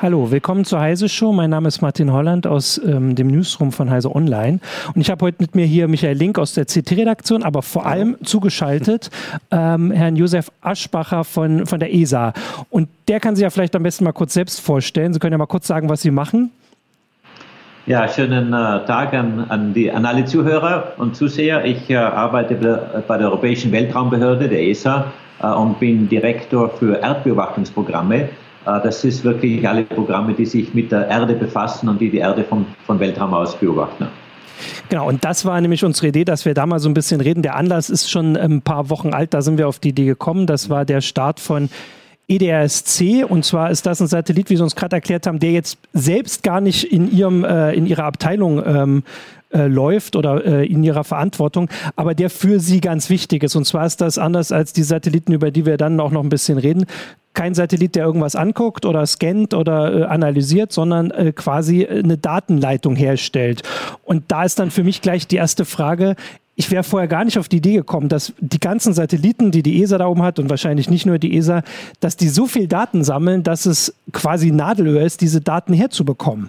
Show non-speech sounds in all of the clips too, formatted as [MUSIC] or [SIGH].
Hallo, willkommen zur Heise Show. Mein Name ist Martin Holland aus ähm, dem Newsroom von Heise Online. Und ich habe heute mit mir hier Michael Link aus der CT-Redaktion, aber vor allem zugeschaltet ähm, Herrn Josef Aschbacher von, von der ESA. Und der kann sich ja vielleicht am besten mal kurz selbst vorstellen. Sie können ja mal kurz sagen, was Sie machen. Ja, schönen äh, Tag an, an, die, an alle Zuhörer und Zuseher. Ich äh, arbeite bei der Europäischen Weltraumbehörde, der ESA, äh, und bin Direktor für Erdbeobachtungsprogramme. Äh, das ist wirklich alle Programme, die sich mit der Erde befassen und die die Erde vom, vom Weltraum aus beobachten. Genau, und das war nämlich unsere Idee, dass wir da mal so ein bisschen reden. Der Anlass ist schon ein paar Wochen alt, da sind wir auf die Idee gekommen. Das war der Start von EDRSC und zwar ist das ein Satellit, wie Sie uns gerade erklärt haben, der jetzt selbst gar nicht in ihrem äh, in ihrer Abteilung ähm, äh, läuft oder äh, in ihrer Verantwortung, aber der für sie ganz wichtig ist. Und zwar ist das anders als die Satelliten, über die wir dann auch noch ein bisschen reden. Kein Satellit, der irgendwas anguckt oder scannt oder äh, analysiert, sondern äh, quasi eine Datenleitung herstellt. Und da ist dann für mich gleich die erste Frage, ich wäre vorher gar nicht auf die Idee gekommen, dass die ganzen Satelliten, die die ESA da oben hat und wahrscheinlich nicht nur die ESA, dass die so viel Daten sammeln, dass es quasi Nadelöhr ist, diese Daten herzubekommen.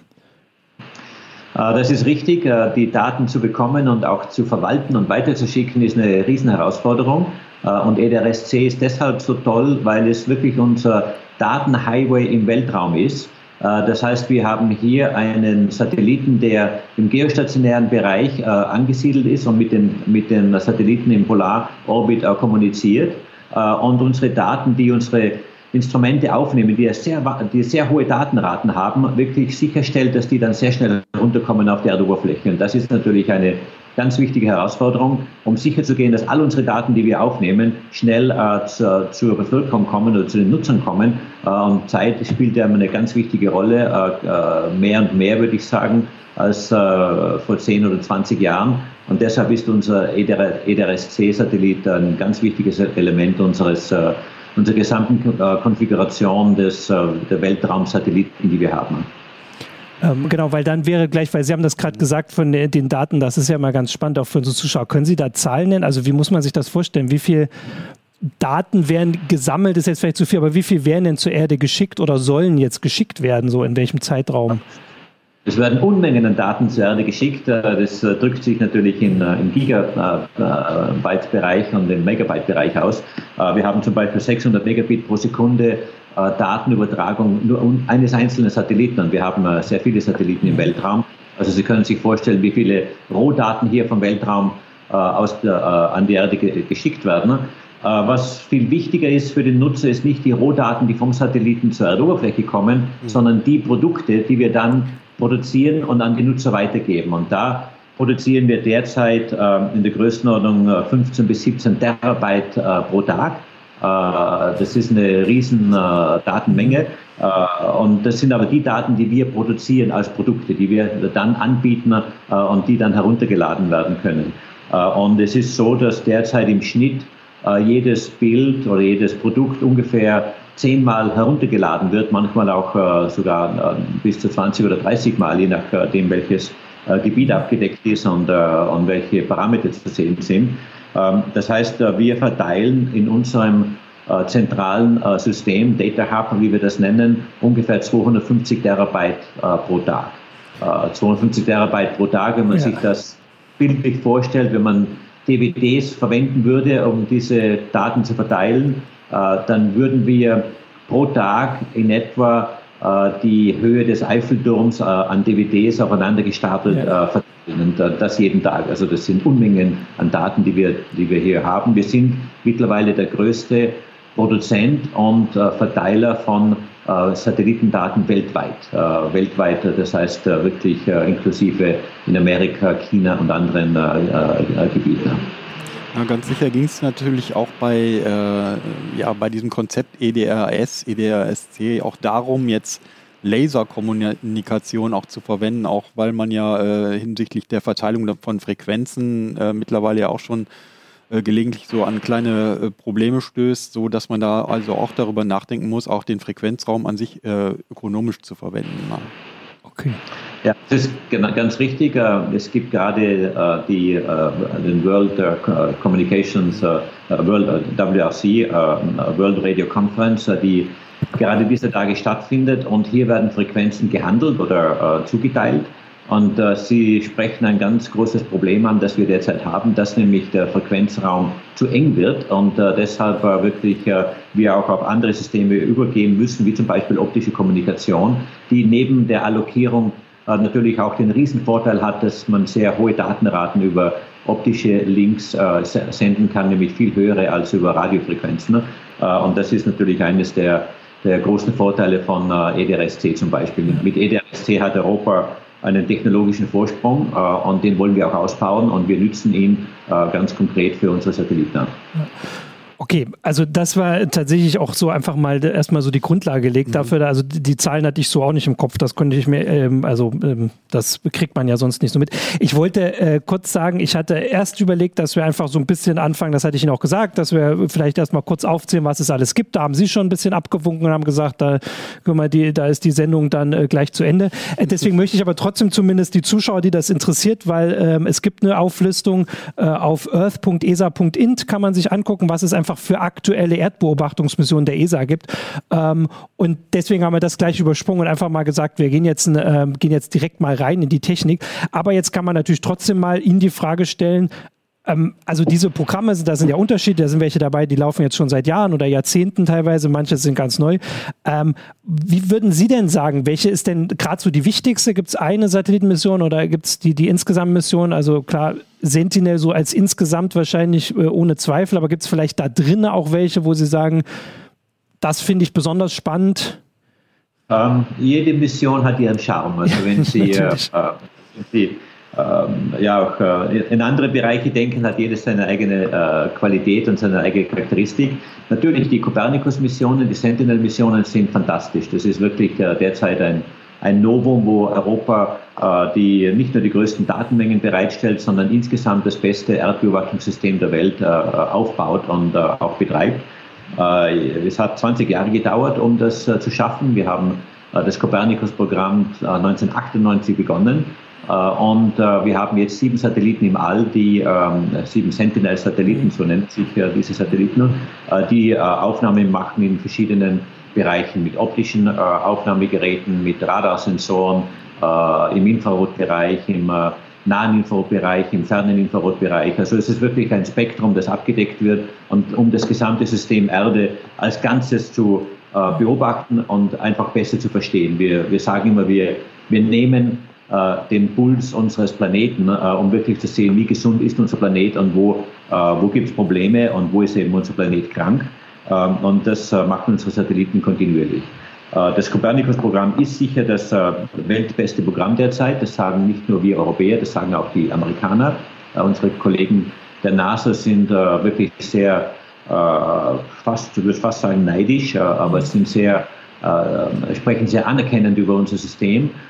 Äh, das ist richtig. Äh, die Daten zu bekommen und auch zu verwalten und weiterzuschicken ist eine Riesenherausforderung. Äh, und EDRSC ist deshalb so toll, weil es wirklich unser Datenhighway im Weltraum ist. Das heißt, wir haben hier einen Satelliten, der im geostationären Bereich angesiedelt ist und mit den, mit den Satelliten im Polarorbit kommuniziert. Und unsere Daten, die unsere Instrumente aufnehmen, die sehr, die sehr hohe Datenraten haben, wirklich sicherstellt, dass die dann sehr schnell runterkommen auf die Erdoberfläche. Und das ist natürlich eine ganz wichtige Herausforderung, um sicherzugehen, dass all unsere Daten, die wir aufnehmen, schnell äh, zu, zur Bevölkerung kommen oder zu den Nutzern kommen. Äh, und Zeit spielt ja eine ganz wichtige Rolle, äh, äh mehr und mehr würde ich sagen, als äh, vor 10 oder 20 Jahren. Und deshalb ist unser EDRS-C-Satellit ein ganz wichtiges Element unseres äh, unserer gesamten Konfiguration des, der Weltraumsatelliten, die wir haben. Ähm, genau, weil dann wäre gleich, weil Sie haben das gerade gesagt von den Daten, das ist ja mal ganz spannend auch für unsere Zuschauer. Können Sie da Zahlen nennen? Also wie muss man sich das vorstellen? Wie viel Daten werden gesammelt, ist jetzt vielleicht zu viel, aber wie viel werden denn zur Erde geschickt oder sollen jetzt geschickt werden, so in welchem Zeitraum? Es werden Unmengen an Daten zur Erde geschickt. Äh, das äh, drückt sich natürlich in, äh, im Gigabyte-Bereich und im Megabyte-Bereich aus. Wir haben zum Beispiel 600 Megabit pro Sekunde Datenübertragung nur eines einzelnen Satelliten. Und wir haben sehr viele Satelliten im Weltraum. Also Sie können sich vorstellen, wie viele Rohdaten hier vom Weltraum aus der, an die Erde geschickt werden. Was viel wichtiger ist für den Nutzer, ist nicht die Rohdaten, die vom Satelliten zur Erdoberfläche kommen, mhm. sondern die Produkte, die wir dann produzieren und an die Nutzer weitergeben. Und da produzieren wir derzeit in der Größenordnung 15 bis 17 Terabyte pro Tag. Äh, das ist eine riesen äh, Datenmenge. Äh, und das sind aber die Daten, die wir produzieren als Produkte, die wir dann anbieten und die dann heruntergeladen werden können. Und es ist so, dass derzeit im Schnitt jedes Bild oder jedes Produkt ungefähr zehnmal heruntergeladen wird, manchmal auch sogar bis zu 20 oder 30 Mal, je nachdem, welches Gebiet abgedeckt ist und, und welche Parameter zu sehen sind. Ähm, das heißt, äh, wir verteilen in unserem äh, zentralen äh, System, Data Hub, wie wir das nennen, ungefähr 250 Terabyte pro Tag. 250 Terabyte pro Tag, wenn man ja. sich das bildlich vorstellt, wenn man DVDs verwenden würde, um diese Daten zu verteilen, dann würden wir pro Tag in etwa die Höhe des Eiffelturms an DVDs aufeinander gestapelt ja. verteilen. Und das jeden Tag. Also das sind Unmengen an Daten, die wir, die wir hier haben. Wir sind mittlerweile der größte Produzent und äh, Verteiler von äh, Satellitendaten weltweit. Äh, weltweit, das heißt äh, wirklich äh, inklusive in Amerika, China und anderen äh, Gebieten. Ja, ganz sicher ging es natürlich auch bei, ja, bei diesem Konzept EDRS, EDRSC auch darum, jetzt Laserkommunikation auch zu verwenden, auch weil man ja äh, hinsichtlich der Verteilung von Frequenzen äh, mittlerweile ja auch schon äh, gelegentlich so an kleine äh, Probleme stößt, so dass man da also auch darüber nachdenken muss, auch den Frequenzraum an sich äh, ökonomisch zu verwenden. Okay. Ja, das ist ganz richtig. Äh, es gibt gerade die, den World Communications, World WRC, World Radio Conference, die gerade dieser Tage stattfindet. Und hier werden Frequenzen gehandelt oder äh, zugeteilt. Und äh, Sie sprechen ein ganz großes Problem an, das wir derzeit haben, dass nämlich der Frequenzraum zu eng wird und äh, deshalb äh, wirklich äh, wir auch auf andere Systeme übergehen müssen, wie zum Beispiel optische Kommunikation, die neben der Allokierung äh, natürlich auch den Riesenvorteil hat, dass man sehr hohe Datenraten über optische Links äh, senden kann, nämlich viel höhere als über Radiofrequenzen. Äh, und das ist natürlich eines der, der großen Vorteile von EDRSC zum Beispiel. Mit EDRSC hat Europa einen technologischen Vorsprung äh, und den wollen wir auch ausbauen und wir nützen ihn äh, ganz konkret für unsere Satelliten. Okay, also das war tatsächlich auch so einfach mal erstmal so die Grundlage gelegt mhm. dafür. Also die Zahlen hatte ich so auch nicht im Kopf. Das konnte ich mir, ähm, also ähm, das kriegt man ja sonst nicht so mit. Ich wollte äh, kurz sagen, ich hatte erst überlegt, dass wir einfach so ein bisschen anfangen, das hatte ich Ihnen auch gesagt, dass wir vielleicht erstmal kurz aufzählen, was es alles gibt. Da haben Sie schon ein bisschen abgewunken und haben gesagt, da, guck mal, die, da ist die Sendung dann äh, gleich zu Ende. Äh, deswegen möchte ich aber trotzdem zumindest die Zuschauer, die das interessiert, weil ähm, es gibt eine Auflistung äh, auf earth.esa.int, kann man sich angucken, was es einfach einfach für aktuelle Erdbeobachtungsmissionen der ESA gibt. Ähm, und deswegen haben wir das gleich übersprungen und einfach mal gesagt, wir gehen jetzt, äh, gehen jetzt direkt mal rein in die Technik. Aber jetzt kann man natürlich trotzdem mal Ihnen die Frage stellen, ähm, also diese Programme, da sind ja Unterschiede, da sind welche dabei, die laufen jetzt schon seit Jahren oder Jahrzehnten teilweise, manche sind ganz neu. Ähm, wie würden Sie denn sagen, welche ist denn gerade so die wichtigste? Gibt es eine Satellitenmission oder gibt es die, die insgesamt Mission? Also klar, Sentinel so als insgesamt wahrscheinlich äh, ohne Zweifel, aber gibt es vielleicht da drinnen auch welche, wo Sie sagen, das finde ich besonders spannend? Ähm, jede Mission hat ihren Charme. Also wenn [LAUGHS] Sie, äh, wenn Sie ja auch äh, in andere Bereiche denken, hat jedes seine eigene äh, Qualität und seine eigene Charakteristik. Natürlich die Copernicus-Missionen, die Sentinel-Missionen sind fantastisch. Das ist wirklich äh, derzeit ein, ein Novum, wo Europa die nicht nur die größten Datenmengen bereitstellt, sondern insgesamt das beste Erdbeobachtungssystem der Welt aufbaut und auch betreibt. es hat 20 Jahre gedauert, um das zu schaffen. Wir haben das Copernicus-Programm 1998 begonnen und äh, wir haben jetzt sieben Satelliten im All, die ähm, sieben Sentinel-Satelliten, so nennt sich äh, diese Satelliten, die Aufnahmen machen in verschiedenen Bereichen mit optischen Aufnahmegeräten, mit Radarsensoren, im Infrarotbereich, im nahen Infrarotbereich, im fernen Infrarotbereich. Also es ist wirklich ein Spektrum, das abgedeckt wird und um das gesamte System Erde als Ganzes zu beobachten und einfach besser zu verstehen. Wir, wir sagen immer, wir, wir nehmen äh, den Puls unseres Planeten, äh, um wirklich zu sehen, wie gesund ist unser Planet und wo, äh, wo gibt es Probleme und wo ist eben unser Planet krank. Ähm, und das machen unsere Satelliten kontinuierlich. Das Copernicus-Programm ist sicher das weltbeste Programm derzeit. Das sagen nicht nur wir Europäer, das sagen auch die Amerikaner. Unsere Kollegen der NASA sind wirklich sehr, fast, ich würde fast sagen, neidisch, aber sind sehr, sprechen sehr anerkennend über unser System äh,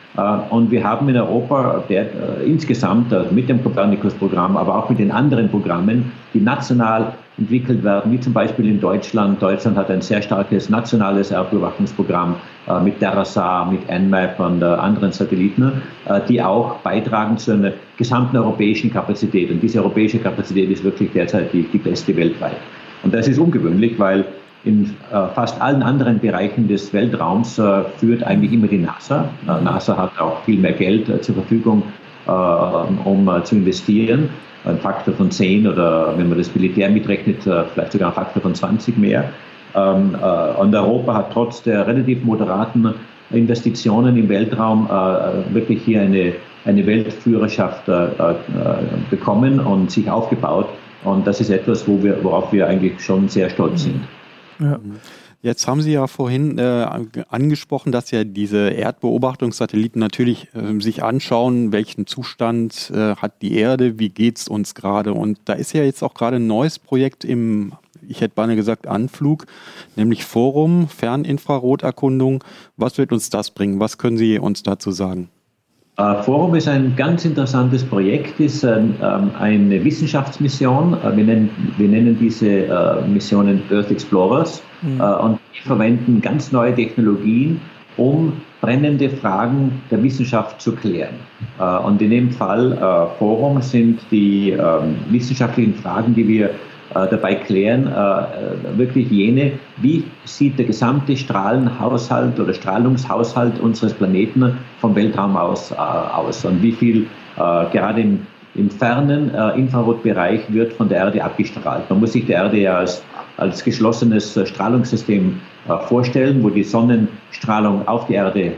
und wir haben in Europa der, äh, insgesamt äh, mit dem Copernicus-Programm, aber auch mit den anderen Programmen, die national entwickelt werden, wie zum Beispiel in Deutschland. Deutschland hat ein sehr starkes nationales Erdbeobachtungsprogramm äh, mit Terrasar, mit Nmap und äh, anderen Satelliten, äh, die auch beitragen zu einer gesamten europäischen Kapazität. Und diese europäische Kapazität ist wirklich derzeit die, die beste weltweit. Und das ist ungewöhnlich, weil in äh, fast allen anderen Bereichen des Weltraums äh, führt eigentlich immer die NASA. Äh, NASA hat auch viel mehr Geld äh, zur Verfügung, äh, um äh, zu investieren. Ein Faktor von 10 oder wenn man das Militär mitrechnet, vielleicht sogar ein Faktor von 20 mehr. Ähm, und Europa hat trotz der relativ moderaten Investitionen im Weltraum wirklich hier eine, eine Weltführerschaft bekommen und sich aufgebaut. Und das ist etwas, wo wir, worauf wir eigentlich schon sehr stolz sind. Ja. Jetzt haben Sie ja vorhin äh, angesprochen, dass ja diese Erdbeobachtungssatelliten natürlich äh, sich anschauen, welchen Zustand äh, hat die Erde, wie geht es uns gerade. Und da ist ja jetzt auch gerade ein neues Projekt im, ich hätte beinahe gesagt, Anflug, nämlich Forum, Ferninfraroterkundung. Was wird uns das bringen? Was können Sie uns dazu sagen? Äh, Forum ist ein ganz interessantes Projekt, ist ähm, eine Wissenschaftsmission. Äh, wir nennen, wir nennen diese äh, Missionen Earth Explorers mhm. und die verwenden ganz neue Technologien, um brennende Fragen der Wissenschaft zu klären. Und in dem Fall Forum sind die ähm, wissenschaftlichen Fragen, die wir dabei klären, äh, wirklich jene, wie sieht der gesamte Strahlenhaushalt oder Strahlungshaushalt unseres Planeten vom Weltraum aus aus und wie viel gerade im im fernen äh, Infrarotbereich wird von der Erde abgestrahlt. Man muss sich die Erde ja als, als geschlossenes äh, Strahlungssystem äh, vorstellen, wo die Sonnenstrahlung auf die Erde äh,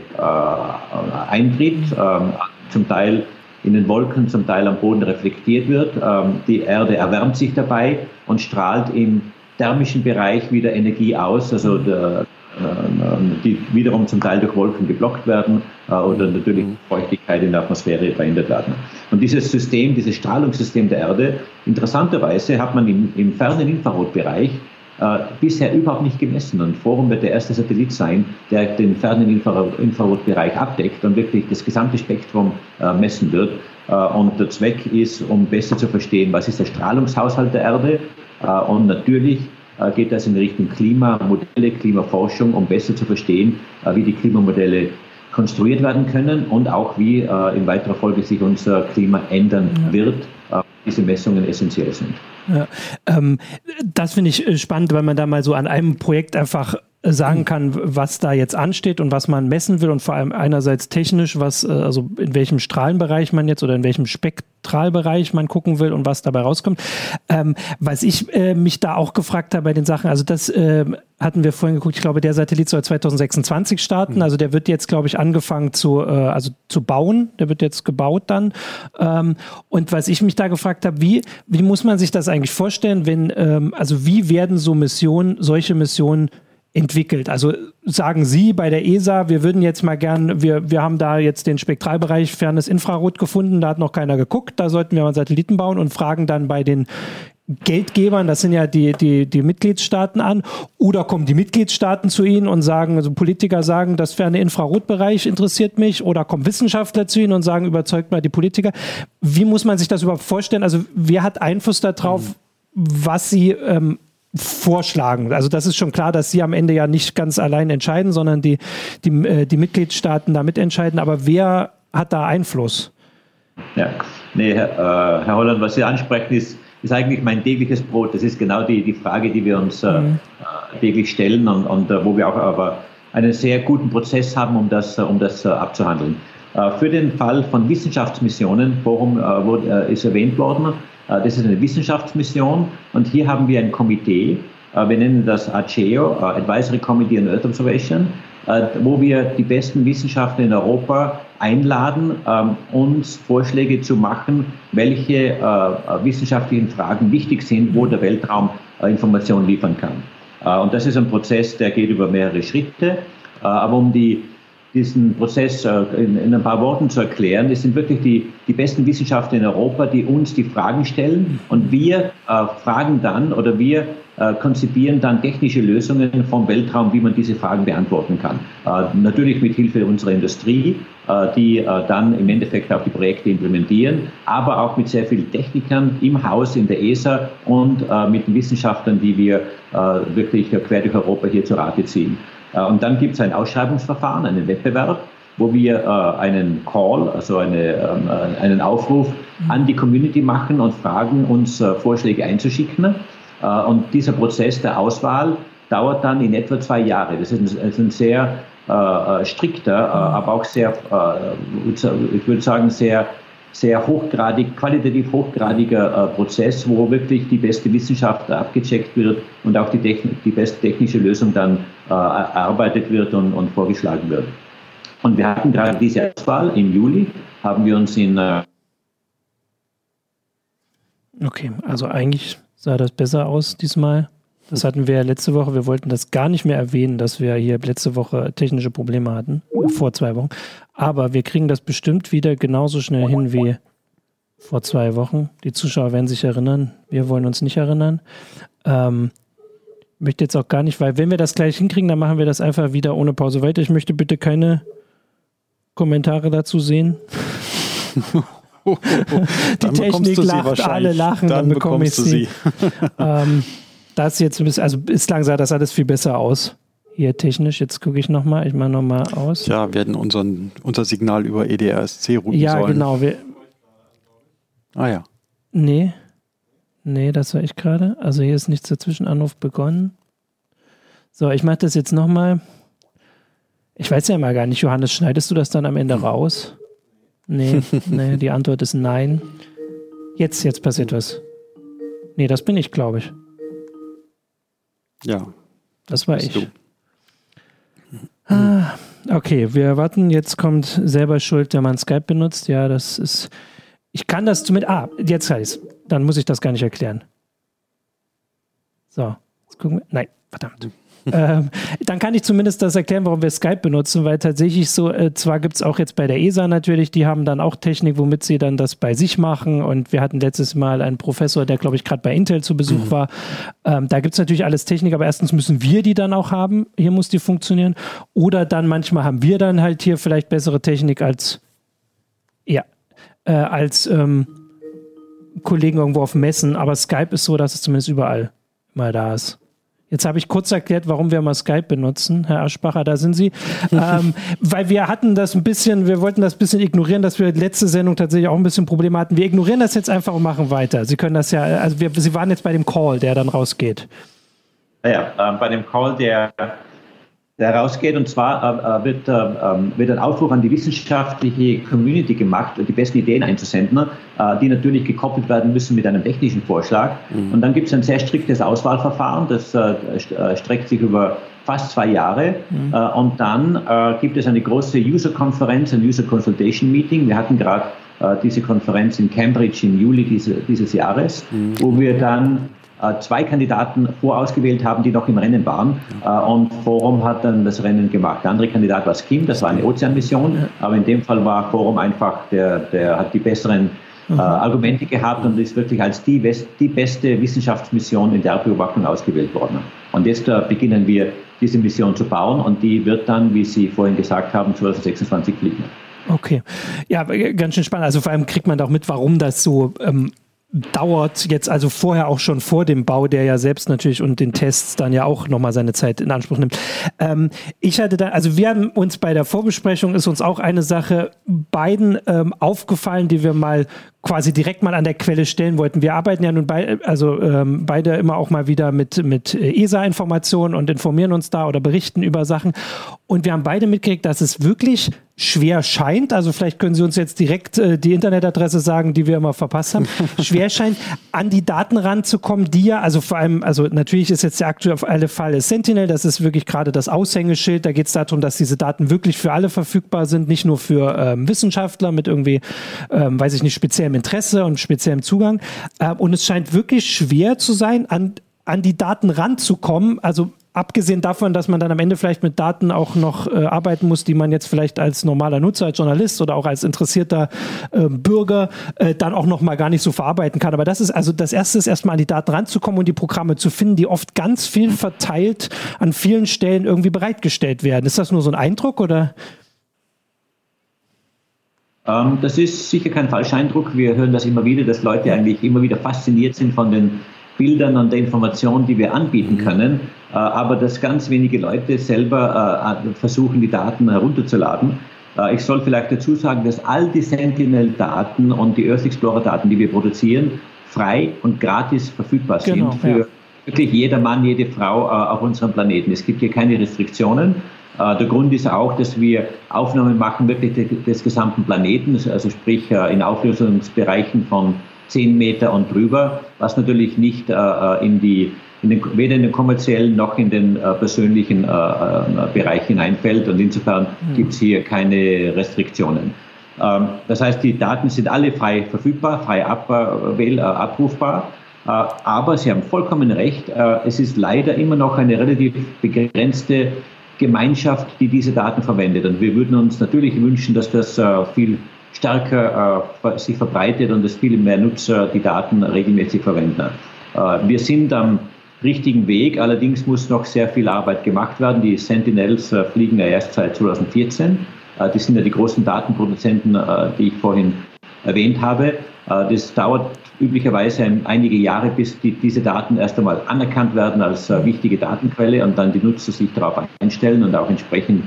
eintritt, ähm, zum Teil in den Wolken, zum Teil am Boden reflektiert wird. Ähm, die Erde erwärmt sich dabei und strahlt im thermischen Bereich wieder Energie aus. Also der, ähm, die wiederum zum Teil durch Wolken geblockt werden äh, oder natürlich mhm. Feuchtigkeit in der Atmosphäre verändert werden. Und dieses System, dieses Strahlungssystem der Erde, interessanterweise hat man im, im fernen Infrarotbereich äh, bisher überhaupt nicht gemessen. Und Forum wird der erste Satellit sein, der den fernen Infrarotbereich abdeckt und wirklich das gesamte Spektrum äh, messen wird. Äh, und der Zweck ist, um besser zu verstehen, was ist der Strahlungshaushalt der Erde und natürlich geht das in Richtung Klimamodelle, Klimaforschung, um besser zu verstehen, wie die Klimamodelle konstruiert werden können und auch wie in weiterer Folge sich unser Klima ändern wird. Diese Messungen essentiell sind. Ja, ähm, das finde ich spannend, weil man da mal so an einem Projekt einfach sagen mhm. kann, was da jetzt ansteht und was man messen will und vor allem einerseits technisch, was, äh, also in welchem Strahlenbereich man jetzt oder in welchem Spektralbereich man gucken will und was dabei rauskommt. Ähm, was ich äh, mich da auch gefragt habe bei den Sachen, also das äh, hatten wir vorhin geguckt, ich glaube, der Satellit soll 2026 starten, mhm. also der wird jetzt, glaube ich, angefangen zu, äh, also zu bauen, der wird jetzt gebaut dann. Ähm, und was ich mich da gefragt habe, wie, wie muss man sich das eigentlich vorstellen, wenn, ähm, also wie werden so Missionen, solche Missionen entwickelt. Also sagen Sie bei der ESA, wir würden jetzt mal gern, wir, wir haben da jetzt den Spektralbereich fernes Infrarot gefunden, da hat noch keiner geguckt, da sollten wir mal Satelliten bauen und fragen dann bei den Geldgebern, das sind ja die, die, die Mitgliedstaaten an, oder kommen die Mitgliedstaaten zu Ihnen und sagen, also Politiker sagen, das ferne Infrarotbereich interessiert mich, oder kommen Wissenschaftler zu Ihnen und sagen, überzeugt mal die Politiker. Wie muss man sich das überhaupt vorstellen? Also wer hat Einfluss darauf, was Sie ähm, vorschlagen. Also das ist schon klar, dass sie am Ende ja nicht ganz allein entscheiden, sondern die, die, äh, die Mitgliedstaaten da mitentscheiden. Aber wer hat da Einfluss? Ja, nee, Herr, äh, Herr Holland, was Sie ansprechen, ist, ist eigentlich mein tägliches Brot. Das ist genau die, die Frage, die wir uns äh, mhm. äh, täglich stellen und, und äh, wo wir auch aber einen sehr guten Prozess haben, um das, um das abzuhandeln. Für den Fall von Wissenschaftsmissionen, Forum wurde, ist erwähnt worden, äh, das ist eine Wissenschaftsmission und hier haben wir ein Komitee, äh, wir nennen das ACEO, äh, Advisory Committee on Earth Observation, wo wir die besten Wissenschaftler in Europa einladen, ähm, uns Vorschläge zu machen, welche wissenschaftlichen Fragen wichtig sind, wo der Weltraum Informationen liefern kann. Und das ist ein Prozess, der geht über mehrere Schritte. Aber um die diesen Prozess äh, in, in, ein paar Worten zu erklären. Es sind wirklich die, die besten Wissenschaftler in Europa, die uns die Fragen stellen und wir äh, fragen dann oder wir äh, konzipieren dann technische Lösungen vom Weltraum, wie man diese Fragen beantworten kann. Äh, natürlich mit Hilfe unserer Industrie, äh, die äh, dann im Endeffekt auch die Projekte implementieren, aber auch mit sehr vielen Technikern im Haus, in der ESA und mit den Wissenschaftlern, die wir wirklich quer durch Europa hier zu Rate ziehen. Äh, und dann gibt es ein Ausschreibungsverfahren, einen Wettbewerb, wo wir äh, einen Call, also eine, ähm, äh, einen Aufruf an die Community machen und fragen, uns Vorschläge einzuschicken. und dieser Prozess der Auswahl dauert dann in etwa zwei Jahre. Das ist ein, ist ein sehr strikter, aber auch sehr, ich würde sagen, sehr sehr hochgradig, qualitativ hochgradiger äh, Prozess, wo wirklich die beste Wissenschaft abgecheckt wird und auch die, Techn die beste technische Lösung dann erarbeitet wird und, und, vorgeschlagen wird. Und wir hatten gerade diese Auswahl im Juli, haben wir uns in. Äh okay, also eigentlich sah das besser aus diesmal. Das hatten wir ja letzte Woche. Wir wollten das gar nicht mehr erwähnen, dass wir hier letzte Woche technische Probleme hatten, vor zwei Wochen. Aber wir kriegen das bestimmt wieder genauso schnell hin wie vor zwei Wochen. Die Zuschauer werden sich erinnern. Wir wollen uns nicht erinnern. Ähm, möchte jetzt auch gar nicht, weil wenn wir das gleich hinkriegen, dann machen wir das einfach wieder ohne Pause weiter. Ich möchte bitte keine Kommentare dazu sehen. [LAUGHS] Die Technik lacht, alle lachen, dann, dann bekomme ich sie. [LAUGHS] [LAUGHS] ähm, das jetzt, also bislang sah das alles viel besser aus. Hier technisch, jetzt gucke ich nochmal, ich mache nochmal aus. Ja, wir hätten unseren, unser Signal über EDRSC routen ja, sollen. Ja, genau. Wir, ah ja. Nee. Nee, das war ich gerade. Also hier ist nichts dazwischen. Anruf begonnen. So, ich mache das jetzt nochmal. Ich weiß ja mal gar nicht, Johannes, schneidest du das dann am Ende raus? Nee, [LAUGHS] nee, die Antwort ist nein. Jetzt, jetzt passiert was. Nee, das bin ich, glaube ich. Ja. Das war ich. Ah, okay, wir warten. Jetzt kommt selber schuld, wenn man Skype benutzt. Ja, das ist. Ich kann das zumindest. Ah, jetzt heißt Dann muss ich das gar nicht erklären. So, jetzt gucken wir. Nein, verdammt [LAUGHS] ähm, dann kann ich zumindest das erklären, warum wir Skype benutzen, weil tatsächlich so, äh, zwar gibt es auch jetzt bei der ESA natürlich, die haben dann auch Technik, womit sie dann das bei sich machen. Und wir hatten letztes Mal einen Professor, der, glaube ich, gerade bei Intel zu Besuch mhm. war. Ähm, da gibt es natürlich alles Technik, aber erstens müssen wir die dann auch haben. Hier muss die funktionieren. Oder dann manchmal haben wir dann halt hier vielleicht bessere Technik als, ja, äh, als ähm, Kollegen irgendwo auf Messen. Aber Skype ist so, dass es zumindest überall mal da ist. Jetzt habe ich kurz erklärt, warum wir mal Skype benutzen. Herr Aschbacher, da sind Sie. [LAUGHS] ähm, weil wir hatten das ein bisschen, wir wollten das ein bisschen ignorieren, dass wir letzte Sendung tatsächlich auch ein bisschen Probleme hatten. Wir ignorieren das jetzt einfach und machen weiter. Sie können das ja, also wir, Sie waren jetzt bei dem Call, der dann rausgeht. Ja, äh, bei dem Call, der der rausgeht. Und zwar äh, wird, äh, ähm, wird ein Aufruf an die wissenschaftliche Community gemacht, die besten Ideen einzusenden, äh, die natürlich gekoppelt werden müssen mit einem technischen Vorschlag. Mhm. Und dann gibt es ein sehr striktes Auswahlverfahren, das äh, äh, streckt sich über fast zwei Jahre. Mhm. Äh, und dann gibt es eine große User-Konferenz, ein User-Consultation-Meeting. Wir hatten gerade diese Konferenz in Cambridge im Juli diese, dieses Jahres, mhm. wo wir dann äh, zwei Kandidaten vorausgewählt haben, die noch im Rennen waren. Äh, und Forum hat dann das Rennen gemacht. Der andere Kandidat war Skim, das war eine Ozeanmission. Aber in dem Fall war Forum einfach, der, der hat die besseren äh, Argumente gehabt und ist wirklich als die, die beste Wissenschaftsmission in der Beobachtung ausgewählt worden. Und jetzt äh, beginnen wir diese Mission zu bauen und die wird dann, wie Sie vorhin gesagt haben, 2026 fliegen. Okay. Ja, ganz schön spannend. Also vor allem kriegt man da auch mit, warum das so ähm, dauert jetzt also vorher auch schon vor dem Bau, der ja selbst natürlich und den Tests dann ja auch nochmal seine Zeit in Anspruch nimmt. Ähm, ich hatte da, also wir haben uns bei der Vorbesprechung ist uns auch eine Sache beiden ähm, aufgefallen, die wir mal quasi direkt mal an der Quelle stellen wollten. Wir arbeiten ja nun bei, also ähm, beide immer auch mal wieder mit, mit ESA-Informationen und informieren uns da oder berichten über Sachen. Und wir haben beide mitgekriegt, dass es wirklich schwer scheint, also vielleicht können Sie uns jetzt direkt äh, die Internetadresse sagen, die wir immer verpasst haben, [LAUGHS] schwer scheint, an die Daten ranzukommen, die ja, also vor allem, also natürlich ist jetzt der aktuelle Fall Sentinel, das ist wirklich gerade das Aushängeschild, da geht es darum, dass diese Daten wirklich für alle verfügbar sind, nicht nur für ähm, Wissenschaftler mit irgendwie, ähm, weiß ich nicht, speziellem Interesse und speziellem Zugang. Äh, und es scheint wirklich schwer zu sein, an an die Daten ranzukommen. Also abgesehen davon, dass man dann am Ende vielleicht mit Daten auch noch äh, arbeiten muss, die man jetzt vielleicht als normaler Nutzer, als Journalist oder auch als interessierter äh, Bürger äh, dann auch noch mal gar nicht so verarbeiten kann. Aber das ist also das erste ist erstmal an die Daten ranzukommen und die Programme zu finden, die oft ganz viel verteilt an vielen Stellen irgendwie bereitgestellt werden. Ist das nur so ein Eindruck oder? Ähm, das ist sicher kein falscher Eindruck. Wir hören das immer wieder, dass Leute eigentlich immer wieder fasziniert sind von den Bildern und der Information, die wir anbieten können, äh, aber dass ganz wenige Leute selber äh, versuchen, die Daten herunterzuladen. Äh, ich soll vielleicht dazu sagen, dass all die Sentinel-Daten und die Earth Explorer-Daten, die wir produzieren, frei und gratis verfügbar sind genau, für ja. wirklich jeder Mann, jede Frau auf unserem Planeten. Es gibt hier keine Restriktionen. Der Grund ist auch, dass wir Aufnahmen machen wirklich des gesamten Planeten, also sprich in Auflösungsbereichen von 10 Meter und drüber, was natürlich nicht äh, äh, in die, in den, weder in den kommerziellen noch in den äh, persönlichen Bereich hineinfällt. Und insofern mhm. gibt es hier keine Restriktionen. Ähm, das heißt, die Daten sind alle frei verfügbar, frei ab, abrufbar. aber Sie haben vollkommen recht, es ist leider immer noch eine relativ begrenzte Gemeinschaft, die diese Daten verwendet. Und wir würden uns natürlich wünschen, dass das viel stärker äh, sich verbreitet und dass viele mehr Nutzer die Daten regelmäßig verwenden. Äh, wir sind am richtigen Weg, allerdings muss noch sehr viel Arbeit gemacht werden. Die Sentinels äh, fliegen ja erst seit 2014. Äh, die sind ja die großen Datenproduzenten, äh, die ich vorhin erwähnt habe. Äh, das dauert üblicherweise einige Jahre, bis die, diese Daten erst einmal anerkannt werden als wichtige Datenquelle und dann die Nutzer sich darauf einstellen und auch entsprechend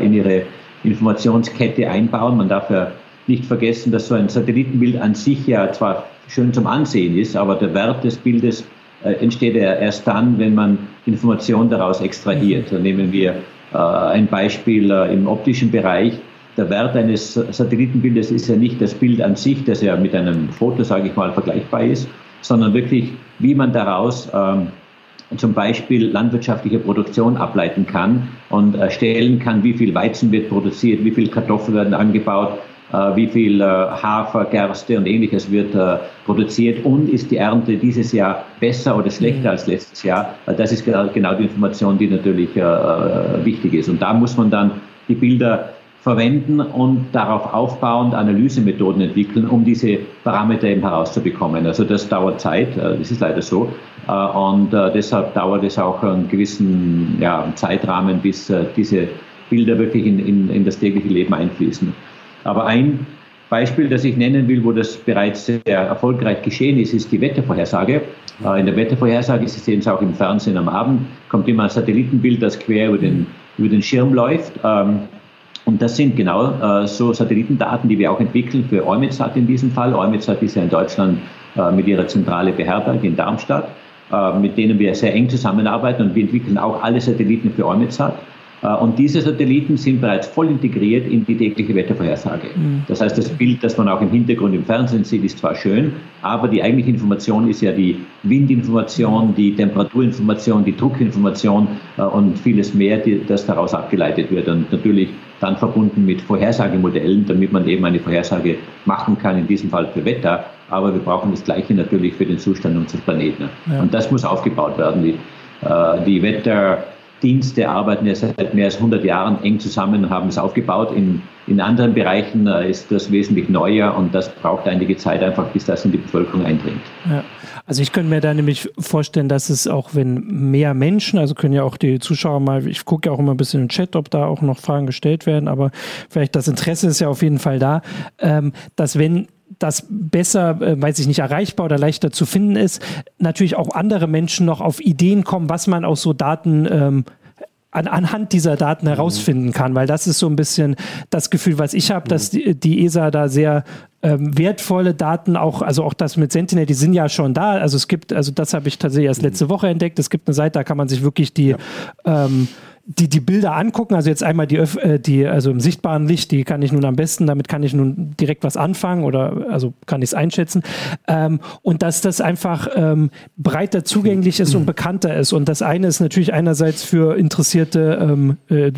in ihre Informationskette einbauen. Man darf ja nicht vergessen, dass so ein Satellitenbild an sich ja zwar schön zum Ansehen ist, aber der Wert des Bildes äh, entsteht ja erst dann, wenn man Informationen daraus extrahiert. Da nehmen wir äh, ein Beispiel äh, im optischen Bereich. Der Wert eines Satellitenbildes ist ja nicht das Bild an sich, das ja mit einem Foto, sage ich mal, vergleichbar ist, sondern wirklich, wie man daraus ähm, zum Beispiel landwirtschaftliche Produktion ableiten kann und erstellen kann, wie viel Weizen wird produziert, wie viel Kartoffeln werden angebaut, äh, wie viel äh, Hafer, Gerste und ähnliches wird äh, produziert und ist die Ernte dieses Jahr besser oder schlechter mhm. als letztes Jahr. Das ist genau, genau die Information, die natürlich wichtig ist. Und da muss man dann die Bilder verwenden und darauf aufbauend Analysemethoden entwickeln, um diese Parameter eben herauszubekommen. Also das dauert Zeit, das ist leider so. Und deshalb dauert es auch einen gewissen ja, Zeitrahmen, bis diese Bilder wirklich in, in, in das tägliche Leben einfließen. Aber ein Beispiel, das ich nennen will, wo das bereits sehr erfolgreich geschehen ist, ist die Wettervorhersage. Äh, in der Wettervorhersage, Sie sehen es auch im Fernsehen am Abend, kommt immer ein Satellitenbild, das quer über den, über den Schirm läuft. Ähm, und das sind genau äh, so Satellitendaten, die wir auch entwickeln für EUMETSAT in diesem Fall. EUMETSAT ist ja in Deutschland äh, mit ihrer Zentrale beherbergt in Darmstadt, mit denen wir sehr eng zusammenarbeiten und wir entwickeln auch alle Satelliten für EUMETSAT. Äh, und diese Satelliten sind bereits voll integriert in die tägliche Wettervorhersage. Mhm. Das heißt, das Bild, das man auch im Hintergrund im Fernsehen sieht, ist zwar schön, aber die eigentliche Information ist ja die Windinformation, die Temperaturinformation, die Druckinformation äh, und vieles mehr, das daraus abgeleitet wird. Und natürlich dann verbunden mit Vorhersagemodellen, damit man eben eine Vorhersage machen kann, in diesem Fall für Wetter. Aber wir brauchen das Gleiche natürlich für den Zustand unseres Planeten. Ja. Und das muss aufgebaut werden. Die, äh, die Wetter Dienste arbeiten ja seit mehr als 100 Jahren eng zusammen haben es aufgebaut. In, in anderen Bereichen äh, ist das wesentlich neuer und das braucht einige Zeit einfach, bis das in die Bevölkerung eindringt. Ja. Also ich könnte mir da nämlich vorstellen, dass es auch, wenn mehr Menschen, also können ja auch die Zuschauer mal, ich gucke ja auch immer ein bisschen im Chat, ob da auch noch Fragen gestellt werden, aber vielleicht das Interesse ist ja auf jeden Fall da, ähm, dass wenn das besser, äh, weiß ich nicht, erreichbar oder leichter zu finden ist, natürlich auch andere Menschen noch auf Ideen kommen, was man aus so Daten ähm, an, anhand dieser Daten mhm. herausfinden kann, weil das ist so ein bisschen das Gefühl, was ich habe, mhm. dass die, die, ESA da sehr ähm, wertvolle Daten auch, also auch das mit Sentinel, die sind ja schon da. Also es gibt, also das habe ich tatsächlich erst mhm. letzte Woche entdeckt. Es gibt eine Seite, da kann man sich wirklich die ja. ähm, die, die Bilder angucken, also jetzt einmal die, äh, die, also im sichtbaren Licht, die kann ich nun am besten, damit kann ich nun direkt was anfangen oder also kann ich es einschätzen. Ähm, und dass das einfach ähm, breiter zugänglich ist und [CLEARS THROAT] bekannter ist. Und das eine ist natürlich einerseits für interessierte ähm, äh,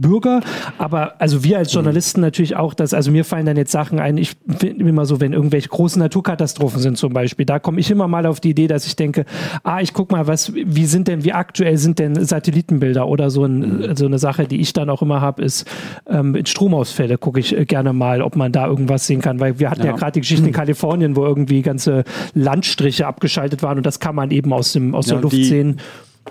Bürger, aber also wir als Journalisten natürlich auch, dass, also mir fallen dann jetzt Sachen ein, ich finde immer so, wenn irgendwelche großen Naturkatastrophen sind zum Beispiel, da komme ich immer mal auf die Idee, dass ich denke, ah, ich guck mal, was, wie sind denn, wie aktuell sind denn Satellitenbilder oder so, ein, so eine Sache, die ich dann auch immer habe, ist ähm, in Stromausfälle gucke ich gerne mal, ob man da irgendwas sehen kann, weil wir hatten ja, ja. gerade die Geschichte in [CLEARS THROAT] Kalifornien, wo irgendwie ganze Landstriche abgeschaltet waren und das kann man eben aus, dem, aus ja, der Luft sehen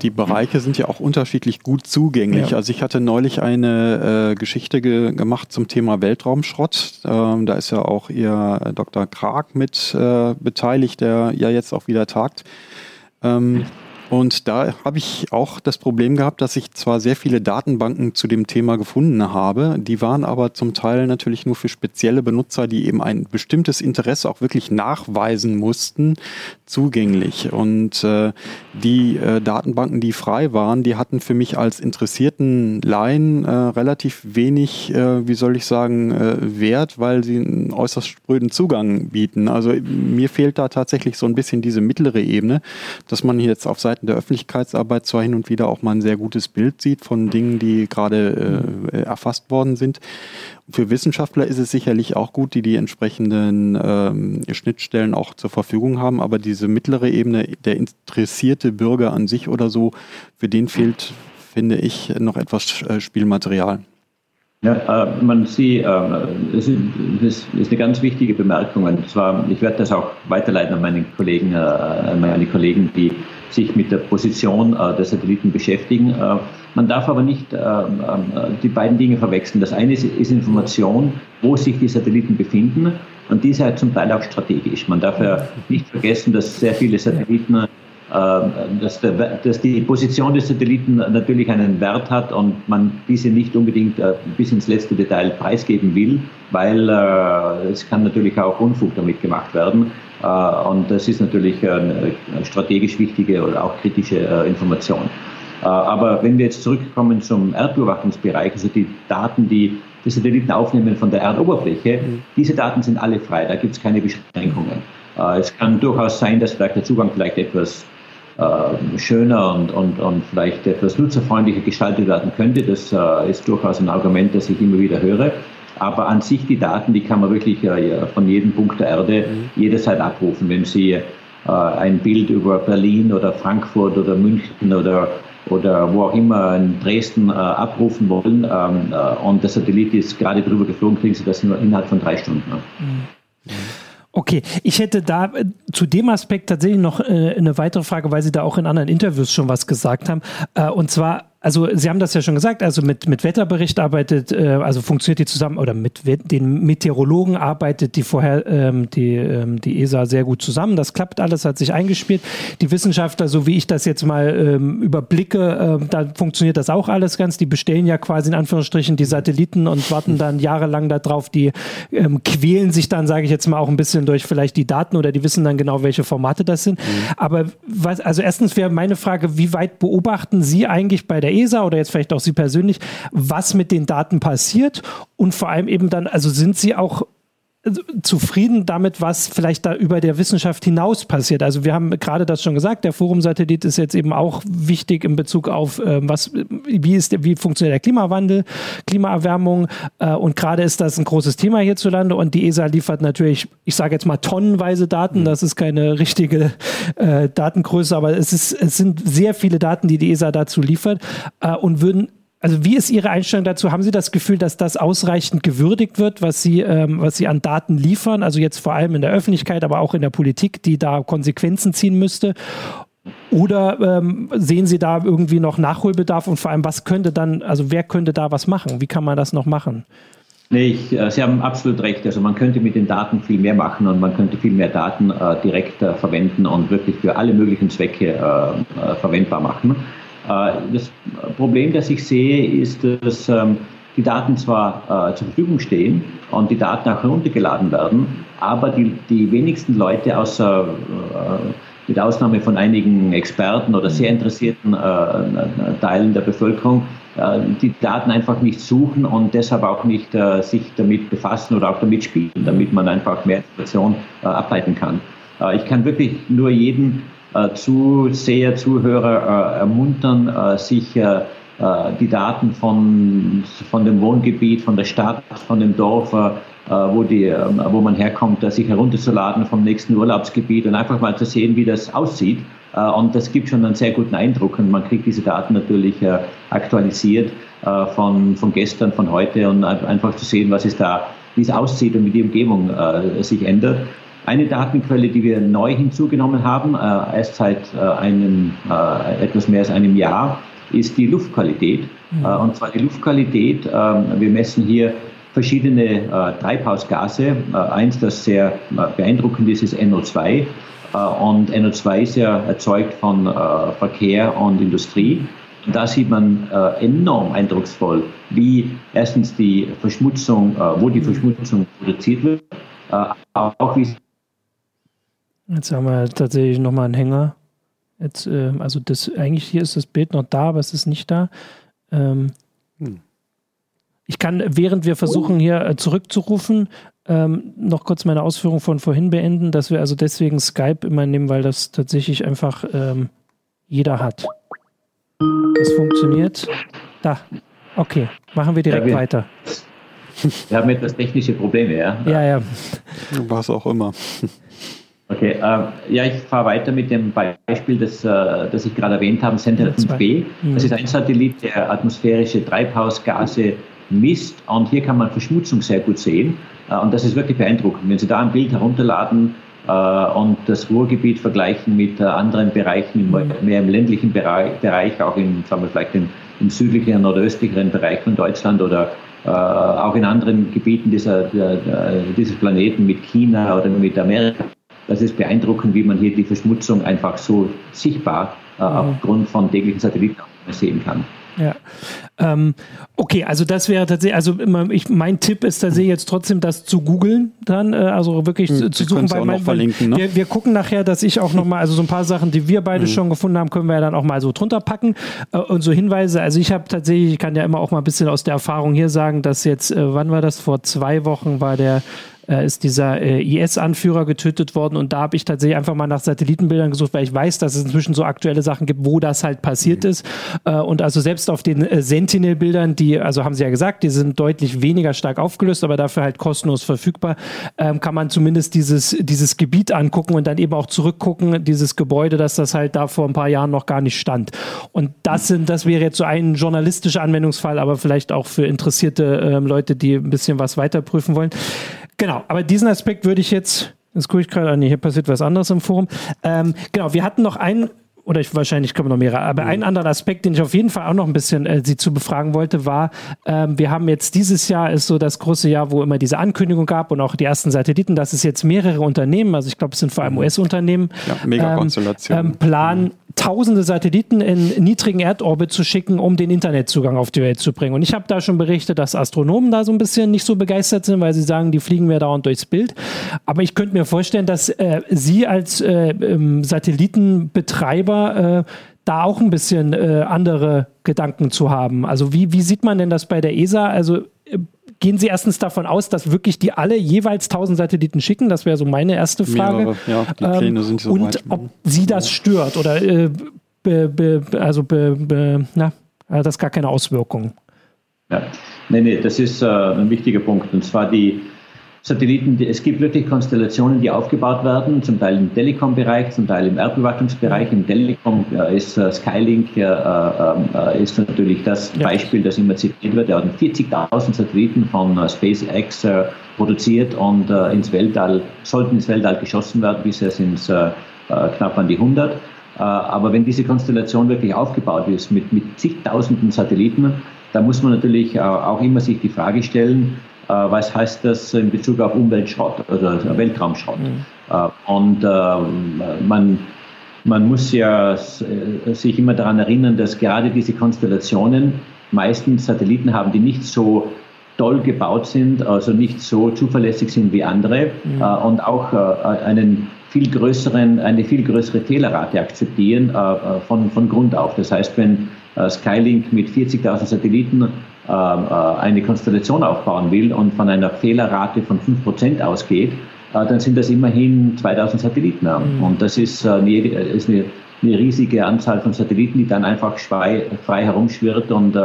die Bereiche sind ja auch unterschiedlich gut zugänglich. Ja. Also ich hatte neulich eine äh, Geschichte ge gemacht zum Thema Weltraumschrott. Ähm, da ist ja auch ihr äh, Dr. Krag mit äh, beteiligt, der ja jetzt auch wieder tagt. Ähm, und da habe ich auch das Problem gehabt, dass ich zwar sehr viele Datenbanken zu dem Thema gefunden habe, die waren aber zum Teil natürlich nur für spezielle Benutzer, die eben ein bestimmtes Interesse auch wirklich nachweisen mussten, zugänglich. Und äh, die äh, Datenbanken, die frei waren, die hatten für mich als interessierten Laien äh, relativ wenig, äh, wie soll ich sagen, äh, Wert, weil sie einen äußerst spröden Zugang bieten. Also mir fehlt da tatsächlich so ein bisschen diese mittlere Ebene, dass man jetzt auf Seiten Seiten der Öffentlichkeitsarbeit zwar hin und wieder auch mal ein sehr gutes Bild sieht von Dingen, die gerade äh, erfasst worden sind. Für Wissenschaftler ist es sicherlich auch gut, die die entsprechenden ähm, Schnittstellen auch zur Verfügung haben, aber diese mittlere Ebene, der interessierte Bürger an sich oder so, für den fehlt, finde ich, noch etwas äh, Spielmaterial. Ja, äh, man sieht, äh, das ist eine ganz wichtige Bemerkung. Und zwar, ich werde das auch weiterleiten an meine Kollegen, äh, an meine Kollegen, die sich mit der Position äh, der Satelliten beschäftigen. Äh, man darf aber nicht äh, die beiden Dinge verwechseln. Das eine ist, ist, Information, wo sich die Satelliten befinden und die ist halt zum Teil auch strategisch. Man darf ja nicht vergessen, dass sehr viele Satelliten dass, der, dass, die Position des Satelliten natürlich einen Wert hat und man diese nicht unbedingt bis ins letzte Detail preisgeben will, weil es kann natürlich auch Unfug damit gemacht werden. Und das ist natürlich eine strategisch wichtige oder auch kritische Information. Aber wenn wir jetzt zurückkommen zum Erdbeobachtungsbereich, also die Daten, die die Satelliten aufnehmen von der Erdoberfläche, mhm. diese Daten sind alle frei, da gibt es keine Beschränkungen. Äh, es kann durchaus sein, dass vielleicht der Zugang vielleicht etwas äh, schöner und, und, und vielleicht etwas nutzerfreundlicher gestaltet werden könnte. Das äh, ist durchaus ein Argument, das ich immer wieder höre. Aber an sich die Daten, die kann man wirklich von jedem Punkt der Erde mhm. jederzeit abrufen. Wenn Sie ein Bild über Berlin oder Frankfurt oder München oder oder wo auch immer in Dresden äh, abrufen wollen ähm, äh, und der Satellit ist gerade drüber geflogen, kriegen Sie das nur innerhalb von drei Stunden. Mhm. Okay, ich hätte da äh, zu dem Aspekt tatsächlich noch äh, eine weitere Frage, weil Sie da auch in anderen Interviews schon was gesagt haben. Äh, und zwar also Sie haben das ja schon gesagt, also mit, mit Wetterbericht arbeitet, äh, also funktioniert die zusammen, oder mit den Meteorologen arbeitet die vorher ähm, die, ähm, die ESA sehr gut zusammen. Das klappt alles, hat sich eingespielt. Die Wissenschaftler, so wie ich das jetzt mal ähm, überblicke, äh, da funktioniert das auch alles ganz. Die bestellen ja quasi in Anführungsstrichen die Satelliten und warten dann jahrelang darauf. Die ähm, quälen sich dann, sage ich jetzt mal, auch ein bisschen durch vielleicht die Daten oder die wissen dann genau, welche Formate das sind. Mhm. Aber was, also erstens wäre meine Frage, wie weit beobachten Sie eigentlich bei der der ESA oder jetzt vielleicht auch Sie persönlich, was mit den Daten passiert und vor allem eben dann, also sind Sie auch zufrieden damit, was vielleicht da über der Wissenschaft hinaus passiert. Also wir haben gerade das schon gesagt, der Forum-Satellit ist jetzt eben auch wichtig in Bezug auf äh, was, wie ist, wie funktioniert der Klimawandel, Klimaerwärmung äh, und gerade ist das ein großes Thema hierzulande und die ESA liefert natürlich, ich sage jetzt mal tonnenweise Daten, mhm. das ist keine richtige äh, Datengröße, aber es ist, es sind sehr viele Daten, die die ESA dazu liefert äh, und würden also wie ist Ihre Einstellung dazu? Haben Sie das Gefühl, dass das ausreichend gewürdigt wird, was Sie, ähm, was Sie an Daten liefern? Also jetzt vor allem in der Öffentlichkeit, aber auch in der Politik, die da Konsequenzen ziehen müsste? Oder ähm, sehen Sie da irgendwie noch Nachholbedarf und vor allem, was könnte dann, also wer könnte da was machen? Wie kann man das noch machen? Nee, ich, äh, Sie haben absolut recht. Also man könnte mit den Daten viel mehr machen und man könnte viel mehr Daten äh, direkt äh, verwenden und wirklich für alle möglichen Zwecke äh, äh, verwendbar machen. Äh, das Problem, das ich sehe, ist, dass ähm, die Daten zwar äh, zur Verfügung stehen und die Daten auch heruntergeladen werden, aber die, die wenigsten Leute, außer äh, mit Ausnahme von einigen Experten oder sehr interessierten Teilen der Bevölkerung, die Daten einfach nicht suchen und deshalb auch nicht sich damit befassen oder auch damit spielen, damit man einfach mehr Information ableiten kann. ich kann wirklich nur jeden äh, Zuseher, Zuhörer äh, ermuntern, äh, sich die Daten von, von dem Wohngebiet, von der Stadt, von dem Dorf, wo, die, wo man herkommt, sich herunterzuladen vom nächsten Urlaubsgebiet und einfach mal zu sehen, wie das aussieht. Und das gibt schon einen sehr guten Eindruck und man kriegt diese Daten natürlich aktualisiert von, von gestern, von heute und einfach zu sehen, was es da, wie es aussieht und wie die Umgebung sich ändert. Eine Datenquelle, die wir neu hinzugenommen haben, äh, erst seit äh, einem, äh, etwas mehr als einem Jahr, ist die Luftqualität. Mhm. Äh, und zwar die Luftqualität, ähm, wir messen hier verschiedene äh, Treibhausgase. Äh, eins, das sehr beeindruckend ist, ist NO2. und NO2 ist ja erzeugt von Verkehr und Industrie. Und da sieht man äh, enorm eindrucksvoll, wie erstens die Verschmutzung, äh, wo die mhm. Verschmutzung produziert wird, äh, auch wie Jetzt haben wir tatsächlich nochmal einen Hänger. Jetzt, äh, also das, eigentlich hier ist das Bild noch da, aber es ist nicht da. Ähm, hm. Ich kann, während wir versuchen hier äh, zurückzurufen, ähm, noch kurz meine Ausführung von vorhin beenden, dass wir also deswegen Skype immer nehmen, weil das tatsächlich einfach ähm, jeder hat. Das funktioniert. Da. Okay, machen wir direkt ja, wir, weiter. Wir haben etwas technische Probleme, ja? Ja, ja. Was auch immer. Okay, äh, ja, ich fahre weiter mit dem Beispiel, das, äh, das ich gerade erwähnt habe, Sentinel 5B. Mhm. Das ist ein Satellit, der atmosphärische Treibhausgase misst und hier kann man Verschmutzung sehr gut sehen äh, und das ist wirklich beeindruckend. Wenn Sie da ein Bild herunterladen äh, und das Ruhrgebiet vergleichen mit äh, anderen Bereichen, mhm. mehr im ländlichen Bereich, Bereich auch in, sagen wir vielleicht im, im südlicheren oder östlicheren Bereich von Deutschland oder äh, auch in anderen Gebieten dieser, der, der, dieses Planeten mit China oder mit Amerika das ist beeindruckend, wie man hier die Verschmutzung einfach so sichtbar äh, mhm. aufgrund von täglichen Satelliten sehen kann. Ja. Ähm, okay, also das wäre tatsächlich, also ich, mein Tipp ist tatsächlich jetzt trotzdem, das zu googeln dann, äh, also wirklich hm, zu suchen. Weil, mein, verlinken, ne? wir, wir, gucken nachher, dass ich auch nochmal, also so ein paar Sachen, die wir beide hm. schon gefunden haben, können wir ja dann auch mal so drunter packen äh, und so Hinweise. Also ich habe tatsächlich, ich kann ja immer auch mal ein bisschen aus der Erfahrung hier sagen, dass jetzt, äh, wann war das? Vor zwei Wochen war der äh, ist dieser äh, IS-Anführer getötet worden und da habe ich tatsächlich einfach mal nach Satellitenbildern gesucht, weil ich weiß, dass es inzwischen so aktuelle Sachen gibt, wo das halt passiert mhm. ist. Äh, und also selbst auf den äh, Sentinel-Bildern, die, also haben sie ja gesagt, die sind deutlich weniger stark aufgelöst, aber dafür halt kostenlos verfügbar, ähm, kann man zumindest dieses, dieses Gebiet angucken und dann eben auch zurückgucken, dieses Gebäude, dass das halt da vor ein paar Jahren noch gar nicht stand. Und das sind, das wäre jetzt so ein journalistischer Anwendungsfall, aber vielleicht auch für interessierte ähm, Leute, die ein bisschen was weiterprüfen wollen. Genau, aber diesen Aspekt würde ich jetzt, jetzt gucke ich gerade an, hier passiert was anderes im Forum. Ähm, genau, wir hatten noch einen oder ich, wahrscheinlich kommen noch mehrere, aber mhm. ein anderer Aspekt, den ich auf jeden Fall auch noch ein bisschen äh, Sie zu befragen wollte, war, ähm, wir haben jetzt dieses Jahr ist so das große Jahr, wo immer diese Ankündigung gab und auch die ersten Satelliten, dass es jetzt mehrere Unternehmen, also ich glaube, es sind vor allem mhm. US-Unternehmen, ja. Ähm, ähm, planen, mhm tausende Satelliten in niedrigen Erdorbit zu schicken, um den Internetzugang auf die Welt zu bringen. Und ich habe da schon berichtet, dass Astronomen da so ein bisschen nicht so begeistert sind, weil sie sagen, die fliegen mir dauernd durchs Bild. Aber ich könnte mir vorstellen, dass äh, Sie als äh, ähm, Satellitenbetreiber äh, da auch ein bisschen äh, andere Gedanken zu haben. Also wie, wie sieht man denn das bei der ESA? Also äh, gehen Sie erstens davon aus, dass wirklich die alle jeweils 1000 Satelliten schicken? Das wäre so meine erste Frage. Mehrere, ja, die ähm, Pläne ähm, sind so Und weit. ob Sie das stört oder äh, be, be, also be, na, hat das gar keine Auswirkungen? Ja, nee, nee, das ist äh, ein wichtiger Punkt. Und zwar die Satelliten, es gibt wirklich Konstellationen, die aufgebaut werden, zum Teil im Telekom-Bereich, zum Teil im Erdbeobachtungsbereich. Im Telekom äh, ist äh, Skylink äh, äh, ist natürlich das ja. Beispiel, das immer zitiert wird. Er hat 40.000 Satelliten von SpaceX produziert und ins Weltall, sollten ins Weltall geschossen werden. Bisher sind es knapp an die 100. aber wenn diese Konstellation wirklich aufgebaut ist mit, mit zigtausenden Satelliten, da muss man natürlich auch immer sich die Frage stellen, was heißt das in Bezug auf Umweltschrott oder Weltraumschrott. Mhm. Äh, und äh, man, man muss ja sich immer daran erinnern, dass gerade diese Konstellationen meistens Satelliten haben, die nicht so toll gebaut sind, also nicht so zuverlässig sind wie andere mhm. und auch einen viel größeren, eine viel größere Fehlerrate akzeptieren von, von Grund auf. Das heißt, wenn Skylink mit 40.000 Satelliten ähm, äh, eine Konstellation aufbauen will und von einer Fehlerrate von 5% ausgeht, äh, dann sind das immerhin 2000 Satelliten. Mhm. Und das ist, äh, eine, ist eine, eine, riesige Anzahl von Satelliten, die dann einfach frei, frei herumschwirrt und,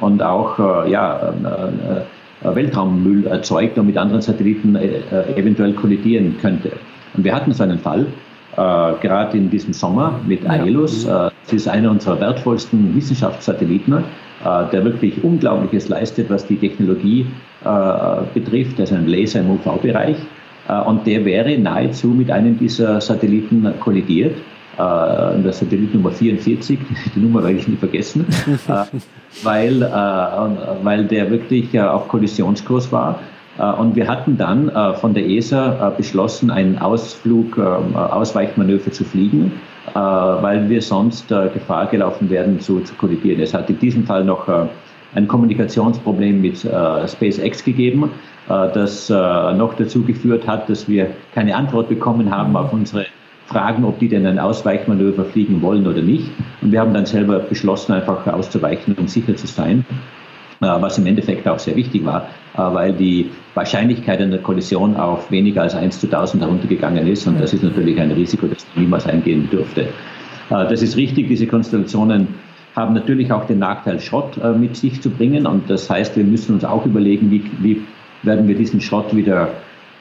und auch ja, Weltraummüll erzeugt und mit anderen Satelliten eventuell kollidieren könnte. Und wir hatten so einen Fall, gerade in diesem Sommer mit AELUS. das ist einer unserer wertvollsten Wissenschaftssatelliten äh, der wirklich Unglaubliches leistet, was die Technologie äh, betrifft, also ein Laser im UV-Bereich. Äh, und der wäre nahezu mit einem dieser Satelliten kollidiert. der Satellit Nummer 44, [LAUGHS] die Nummer werde ich nie vergessen, [LAUGHS] weil, weil der wirklich auf Kollisionskurs war. Und wir hatten dann von der ESA beschlossen, einen Ausflug, Ausweichmanöver zu fliegen äh, weil wir sonst äh, Gefahr gelaufen werden zu, zu kollidieren. Es hat in diesem Fall noch äh, ein Kommunikationsproblem mit SpaceX gegeben, das noch dazu geführt hat, dass wir keine Antwort bekommen haben auf unsere Fragen, ob die denn ein Ausweichmanöver fliegen wollen oder nicht. Und wir haben dann selber beschlossen, einfach auszuweichen, um sicher zu sein. Äh, was im Endeffekt auch sehr wichtig war, äh, weil die Wahrscheinlichkeit einer Kollision auf weniger als 1 zu 1000 heruntergegangen ist. Und das ist natürlich ein Risiko, das niemals eingehen dürfte. Äh, das ist richtig, diese Konstellationen haben natürlich auch den Nachteil, Schrott mit sich zu bringen. Und das heißt, wir müssen uns auch überlegen, wie, wie werden wir diesen Schrott wieder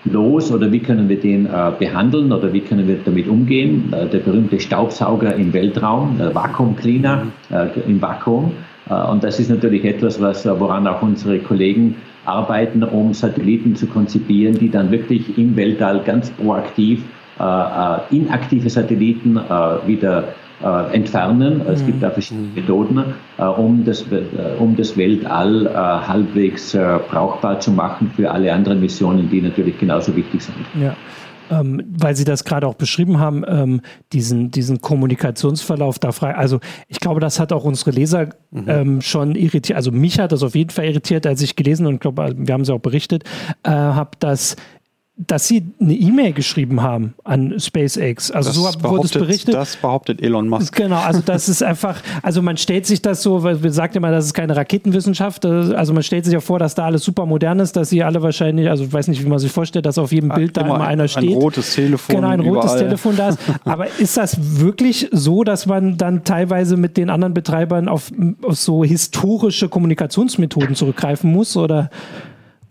los oder wie können wir den äh, behandeln oder wie können wir damit umgehen. Äh, der berühmte Staubsauger im Weltraum, der Vakuum Cleaner äh, im Vakuum. Äh, und das ist natürlich etwas, was, äh, woran auch unsere Kollegen arbeiten, um Satelliten zu konzipieren, die dann wirklich im Weltall ganz proaktiv äh, inaktive Satelliten wieder entfernen. Es gibt da verschiedene mhm. Methoden, um, das, um das Weltall halbwegs brauchbar zu machen für alle anderen Missionen, die natürlich genauso wichtig sind. Ja. Ähm, weil Sie das gerade auch beschrieben haben, ähm, diesen, diesen Kommunikationsverlauf da frei. Also ich glaube, das hat auch unsere Leser mhm. ähm, schon irritiert. Also mich hat das auf jeden Fall irritiert, als ich gelesen und glaube, wir haben es auch berichtet, äh, habe, dass dass sie eine E-Mail geschrieben haben an SpaceX. Also das so wurde es berichtet. Das behauptet Elon Musk. Genau, also das ist einfach, also man stellt sich das so, weil wir sagt immer, das ist keine Raketenwissenschaft. Also man stellt sich ja vor, dass da alles super modern ist, dass sie alle wahrscheinlich, also ich weiß nicht, wie man sich vorstellt, dass auf jedem Bild da immer, immer einer steht. Ein rotes Telefon. Genau, ein rotes überall. Telefon da ist. [LAUGHS] Aber ist das wirklich so, dass man dann teilweise mit den anderen Betreibern auf, auf so historische Kommunikationsmethoden zurückgreifen muss oder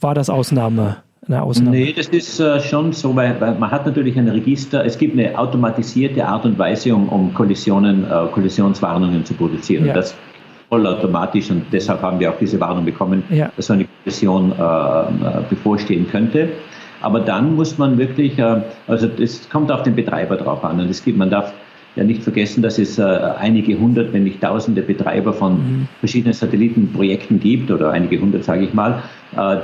war das Ausnahme? Eine Ausnahme? Nee, das ist äh, schon so, weil, weil, man hat natürlich ein Register, es gibt eine automatisierte Art und Weise, um, um Kollisionen, äh, Kollisionswarnungen zu produzieren. Ja. Das vollautomatisch und deshalb haben wir auch diese Warnung bekommen, ja. dass so eine Kollision äh, äh bevorstehen könnte. Aber dann muss man wirklich, äh, also es kommt auf den Betreiber drauf an und es gibt, man darf ja nicht vergessen, dass es äh, einige hundert, wenn nicht tausende Betreiber von mhm. verschiedenen Satellitenprojekten gibt, oder einige hundert, sage ich mal,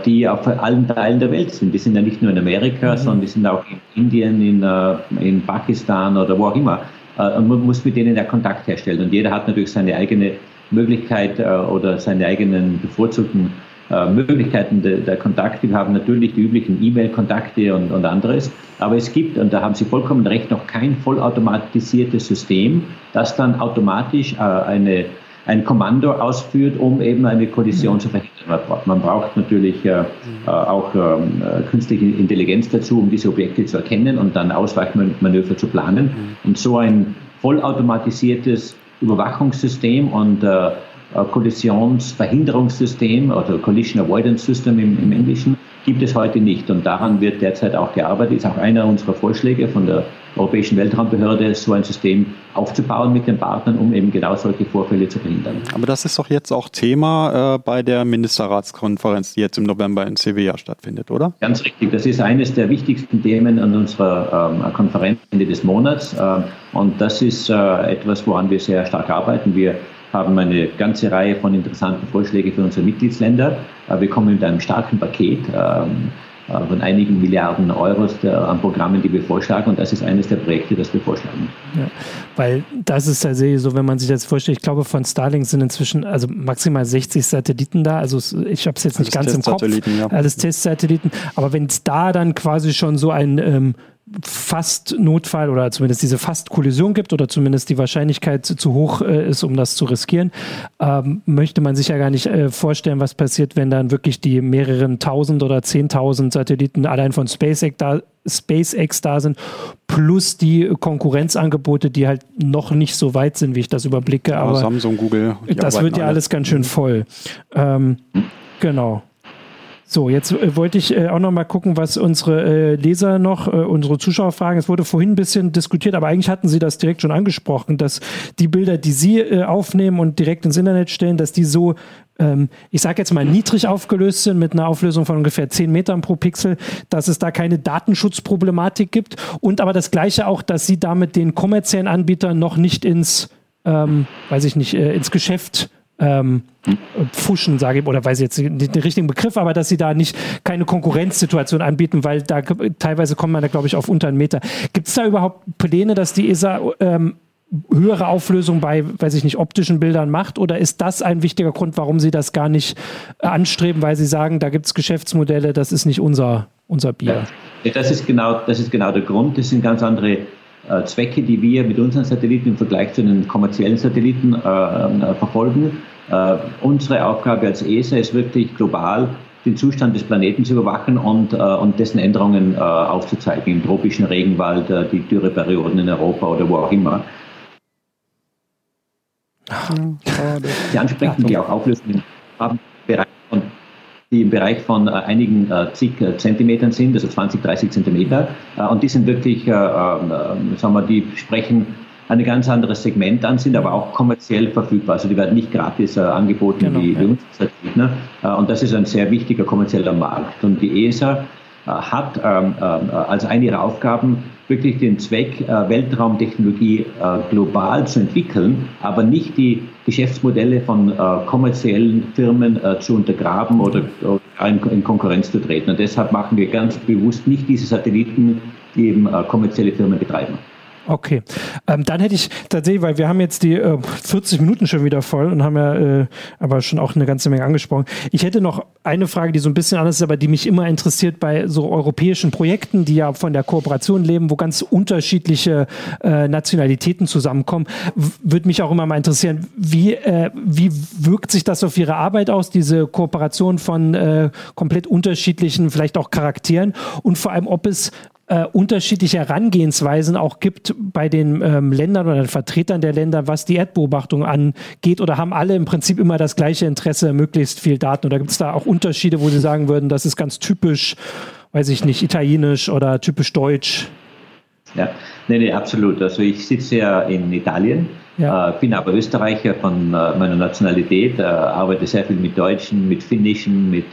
die auf allen Teilen der Welt sind. Die sind ja nicht nur in Amerika, mhm. sondern die sind auch in Indien, in, äh, in Pakistan oder wo auch immer. Äh, und man muss mit denen ja Kontakt herstellen. Und jeder hat natürlich seine eigene Möglichkeit äh, oder seine eigenen bevorzugten äh, Möglichkeiten der, der, Kontakte. Wir haben natürlich die üblichen E-Mail-Kontakte und, und anderes. Aber es gibt, und da haben Sie vollkommen recht, noch kein vollautomatisiertes System, das dann automatisch äh, eine, ein Kommando ausführt, um eben eine Kollision mhm. zu verhindern. Man braucht natürlich äh, mhm. auch ähm, künstliche Intelligenz dazu, um diese Objekte zu erkennen und dann Ausweichmanöver zu planen. Mhm. Und so ein vollautomatisiertes Überwachungssystem und äh, äh, Kollisionsverhinderungssystem oder Collision Avoidance System im, im, Englischen gibt es heute nicht. Und daran wird derzeit auch gearbeitet. Ist auch einer unserer Vorschläge von der Europäischen Weltraumbehörde, so ein System aufzubauen mit den Partnern, um eben genau solche Vorfälle zu verhindern. Aber das ist doch jetzt auch Thema äh, bei der Ministerratskonferenz, die jetzt im November in Sevilla stattfindet, oder? Ganz richtig. Das ist eines der wichtigsten Themen an unserer ähm, Konferenz Ende des Monats. Ähm, und das ist äh, etwas, woran wir sehr stark arbeiten. Wir haben eine ganze Reihe von interessanten Vorschlägen für unsere Mitgliedsländer. Äh, wir kommen mit einem starken Paket ähm, äh, von einigen Milliarden Euros an Programmen, die wir vorschlagen. Und das ist eines der Projekte, das wir vorschlagen. Ja, weil das ist tatsächlich so, wenn man sich das vorstellt, ich glaube, von Starlink sind inzwischen also maximal 60 Satelliten da. Also ich habe es jetzt nicht Alles ganz im Kopf. Ja. Alles Testsatelliten. Aber wenn es da dann quasi schon so ein ähm, fast Notfall oder zumindest diese fast Kollision gibt oder zumindest die Wahrscheinlichkeit zu, hoch äh, ist, um das zu riskieren, ähm, möchte man sich ja gar nicht äh, vorstellen, was passiert, wenn dann wirklich die mehreren tausend oder zehntausend Satelliten allein von SpaceX da, SpaceX da sind, plus die Konkurrenzangebote, die halt noch nicht so weit sind, wie ich das überblicke. Ja, aber Samsung, Google. Das wird ja alles ganz schön voll. Ähm, genau. So, jetzt äh, wollte ich äh, auch noch mal gucken, was unsere äh, Leser noch, äh, unsere Zuschauer fragen. Es wurde vorhin ein bisschen diskutiert, aber eigentlich hatten Sie das direkt schon angesprochen, dass die Bilder, die Sie äh, aufnehmen und direkt ins Internet stellen, dass die so, ähm, ich sage jetzt mal, niedrig aufgelöst sind mit einer Auflösung von ungefähr 10 Metern pro Pixel, dass es da keine Datenschutzproblematik gibt und aber das Gleiche auch, dass Sie damit den kommerziellen Anbietern noch nicht ins, ähm, weiß ich nicht, äh, ins Geschäft ähm, pfuschen, sage ich, oder weiß ich jetzt nicht den richtigen Begriff, aber dass sie da nicht keine Konkurrenzsituation anbieten, weil da teilweise kommt man da, glaube ich, auf unter einen Meter. Gibt es da überhaupt Pläne, dass die ESA ähm, höhere Auflösung bei, weiß ich nicht, optischen Bildern macht? Oder ist das ein wichtiger Grund, warum Sie das gar nicht äh, anstreben, weil Sie sagen, da gibt es Geschäftsmodelle, das ist nicht unser, unser Bier? Ja, das, ist genau, das ist genau der Grund. Das sind ganz andere Zwecke, die wir mit unseren Satelliten im Vergleich zu den kommerziellen Satelliten äh, äh, verfolgen. Äh, unsere Aufgabe als ESA ist wirklich global den Zustand des Planeten zu überwachen und, äh, und dessen Änderungen äh, aufzuzeigen, im tropischen Regenwald, die Dürreperioden in Europa oder wo auch immer. Die ansprechen, die auch Auflösungen haben, die im Bereich von äh, einigen äh, zig äh, Zentimetern sind, also 20, 30 Zentimeter. Und die sind wirklich, äh, äh, sagen wir, die sprechen ein ganz anderes Segment an, sind aber auch kommerziell verfügbar. Also die werden nicht gratis angeboten genau, wie, ja. uns. Ne? und das ist ein sehr wichtiger kommerzieller Markt. Und die ESA hat ähm, als eine ihrer Aufgaben wirklich den Zweck, äh, Weltraumtechnologie äh, global zu entwickeln, aber nicht die Geschäftsmodelle von äh, kommerziellen Firmen zu untergraben oder in Konkurrenz zu treten. Und deshalb machen wir ganz bewusst nicht diese Satelliten die eben kommerzielle Firmen betreiben. Okay, ähm, dann hätte ich tatsächlich, weil wir haben jetzt die äh, 40 Minuten schon wieder voll und haben ja äh, aber schon auch eine ganze Menge angesprochen. Ich hätte noch eine Frage, die so ein bisschen anders ist, aber die mich immer interessiert bei so europäischen Projekten, die ja von der Kooperation leben, wo ganz unterschiedliche äh, Nationalitäten zusammenkommen. Würde mich auch immer mal interessieren, wie, äh, wie wirkt sich das auf Ihre Arbeit aus, diese Kooperation von äh, komplett unterschiedlichen, vielleicht auch Charakteren und vor allem, ob es äh, unterschiedliche Herangehensweisen auch gibt bei den ähm, Ländern oder den Vertretern der Länder, was die Erdbeobachtung angeht? Oder haben alle im Prinzip immer das gleiche Interesse, möglichst viel Daten? Oder gibt es da auch Unterschiede, wo Sie sagen würden, das ist ganz typisch, weiß ich nicht, italienisch oder typisch deutsch? Ja, nee, nee, absolut. Also ich sitze ja in Italien, ja. äh, bin aber Österreicher von äh, meiner Nationalität, äh, arbeite sehr viel mit Deutschen, mit Finnischen, mit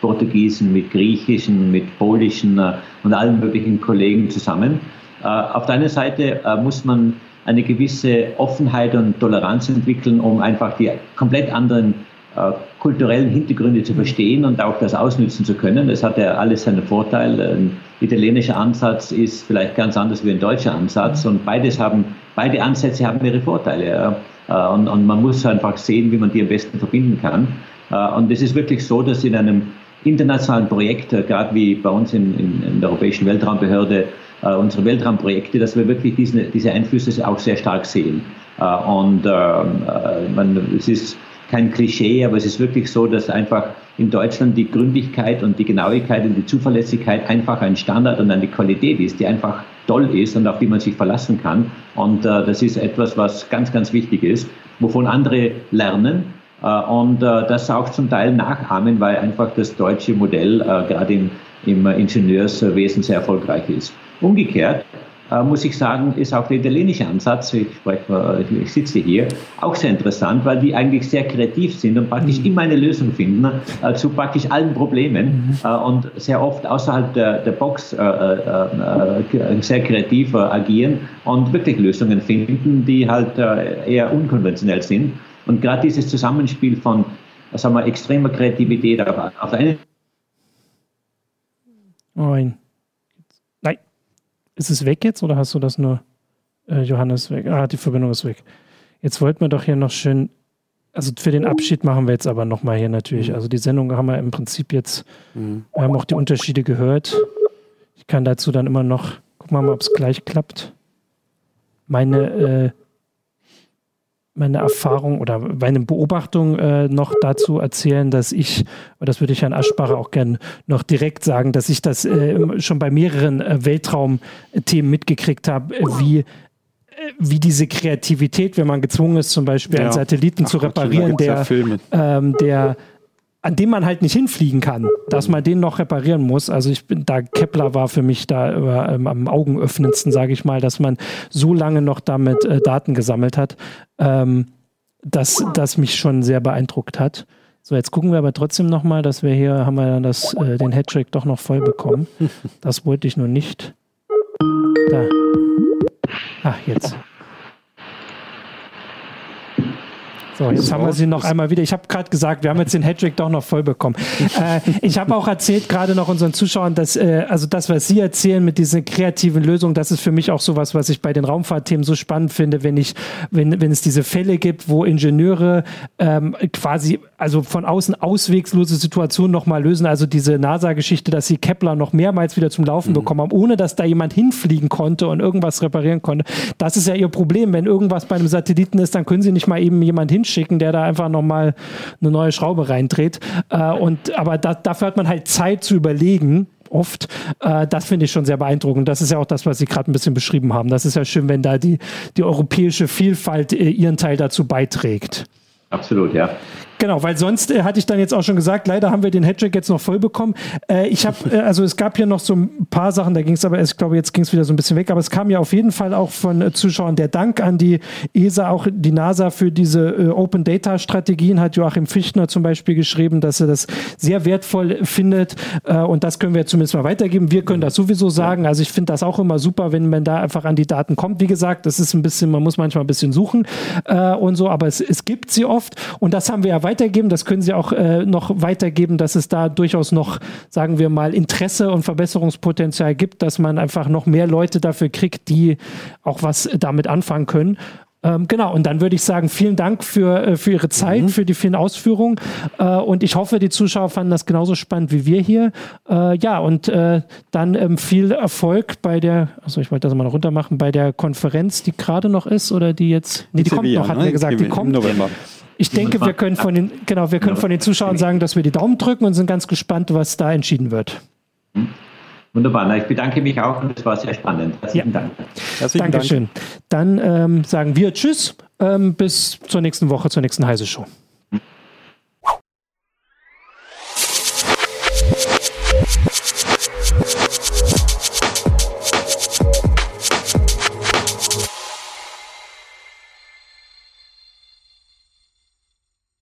Portugiesen, mit Griechischen, mit Polischen und allen möglichen Kollegen zusammen. Auf der einen Seite muss man eine gewisse Offenheit und Toleranz entwickeln, um einfach die komplett anderen äh, kulturellen Hintergründe zu verstehen und auch das ausnützen zu können. Das hat ja alles seinen Vorteil. Ein italienischer Ansatz ist vielleicht ganz anders wie ein deutscher Ansatz und beides haben, beide Ansätze haben ihre Vorteile. Äh, und, und man muss einfach sehen, wie man die am besten verbinden kann. Äh, und es ist wirklich so, dass in einem internationalen Projekt, gerade wie bei uns in, in, in der Europäischen Weltraumbehörde, unsere Weltraumprojekte, dass wir wirklich diese, diese Einflüsse auch sehr stark sehen. Und ähm, man, es ist kein Klischee, aber es ist wirklich so, dass einfach in Deutschland die Gründlichkeit und die Genauigkeit und die Zuverlässigkeit einfach ein Standard und eine Qualität ist, die einfach toll ist und auf die man sich verlassen kann. Und äh, das ist etwas, was ganz, ganz wichtig ist, wovon andere lernen äh, und äh, das auch zum Teil nachahmen, weil einfach das deutsche Modell äh, gerade im, im Ingenieurswesen sehr erfolgreich ist. Umgekehrt muss ich sagen, ist auch der italienische Ansatz, ich, spreche, ich sitze hier, auch sehr interessant, weil die eigentlich sehr kreativ sind und praktisch mhm. immer eine Lösung finden äh, zu praktisch allen Problemen mhm. äh, und sehr oft außerhalb der, der Box äh, äh, äh, sehr kreativ agieren und wirklich Lösungen finden, die halt eher unkonventionell sind. Und gerade dieses Zusammenspiel von sagen wir, extremer Kreativität auf, auf einen Nein. Ist es weg jetzt oder hast du das nur, äh, Johannes, weg? Ah, die Verbindung ist weg. Jetzt wollten wir doch hier noch schön, also für den Abschied machen wir jetzt aber nochmal hier natürlich. Mhm. Also die Sendung haben wir im Prinzip jetzt, mhm. wir haben auch die Unterschiede gehört. Ich kann dazu dann immer noch, gucken wir mal, ob es gleich klappt. Meine äh, meine Erfahrung oder meine Beobachtung äh, noch dazu erzählen, dass ich, das würde ich Herrn Aschbacher auch gerne noch direkt sagen, dass ich das äh, schon bei mehreren äh, Weltraumthemen mitgekriegt habe, äh, wie äh, wie diese Kreativität, wenn man gezwungen ist, zum Beispiel ja. einen Satelliten Ach zu reparieren, Gott, der, ja ähm, der an dem man halt nicht hinfliegen kann, dass man den noch reparieren muss. Also ich bin da, Kepler war für mich da ähm, am augenöffnendsten, sage ich mal, dass man so lange noch damit äh, Daten gesammelt hat, ähm, dass das mich schon sehr beeindruckt hat. So, jetzt gucken wir aber trotzdem nochmal, dass wir hier, haben wir dann das, äh, den Hattrick doch noch voll bekommen. [LAUGHS] Das wollte ich nur nicht. Da. Ach, jetzt. So, jetzt haben wir sie noch einmal wieder. Ich habe gerade gesagt, wir haben jetzt den Hattrick doch noch voll bekommen. [LAUGHS] äh, ich habe auch erzählt, gerade noch unseren Zuschauern, dass äh, also das, was Sie erzählen mit diesen kreativen Lösungen, das ist für mich auch sowas, was ich bei den Raumfahrtthemen so spannend finde, wenn ich, wenn, wenn es diese Fälle gibt, wo Ingenieure ähm, quasi also von außen auswegslose Situationen nochmal lösen. Also diese NASA-Geschichte, dass sie Kepler noch mehrmals wieder zum Laufen mhm. bekommen haben, ohne dass da jemand hinfliegen konnte und irgendwas reparieren konnte. Das ist ja ihr Problem. Wenn irgendwas bei einem Satelliten ist, dann können sie nicht mal eben jemand hinschicken, der da einfach nochmal eine neue Schraube reindreht. Äh, und, aber da, dafür hat man halt Zeit zu überlegen, oft. Äh, das finde ich schon sehr beeindruckend. Das ist ja auch das, was Sie gerade ein bisschen beschrieben haben. Das ist ja schön, wenn da die, die europäische Vielfalt äh, ihren Teil dazu beiträgt. Absolut, ja. Genau, weil sonst äh, hatte ich dann jetzt auch schon gesagt, leider haben wir den Hattrick jetzt noch voll bekommen. Äh, ich habe, äh, also es gab hier noch so ein paar Sachen, da ging es aber, ich glaube, jetzt ging es wieder so ein bisschen weg, aber es kam ja auf jeden Fall auch von äh, Zuschauern der Dank an die ESA, auch die NASA für diese äh, Open Data Strategien, hat Joachim Fichtner zum Beispiel geschrieben, dass er das sehr wertvoll findet äh, und das können wir zumindest mal weitergeben. Wir können das sowieso sagen, also ich finde das auch immer super, wenn man da einfach an die Daten kommt. Wie gesagt, das ist ein bisschen, man muss manchmal ein bisschen suchen und so, aber es, es gibt sie oft und das haben wir ja weiter weitergeben. Das können Sie auch äh, noch weitergeben, dass es da durchaus noch, sagen wir mal, Interesse und Verbesserungspotenzial gibt, dass man einfach noch mehr Leute dafür kriegt, die auch was damit anfangen können. Ähm, genau, und dann würde ich sagen, vielen Dank für, äh, für Ihre Zeit, mhm. für die vielen Ausführungen. Äh, und ich hoffe, die Zuschauer fanden das genauso spannend wie wir hier. Äh, ja, und äh, dann ähm, viel Erfolg bei der, also ich wollte das mal noch runter machen, bei der Konferenz, die gerade noch ist oder die jetzt, nee, die, die kommt Sevilla, noch, hatten ne? wir gesagt, die kommt. November. Ich denke, wir können von den, genau, wir können von den Zuschauern sagen, dass wir die Daumen drücken und sind ganz gespannt, was da entschieden wird. Mhm. Wunderbar. Na, ich bedanke mich auch und es war sehr spannend. Herzlichen ja. Dank. Herzlichen Dankeschön. Dank. Dann ähm, sagen wir Tschüss. Ähm, bis zur nächsten Woche, zur nächsten Heise Show.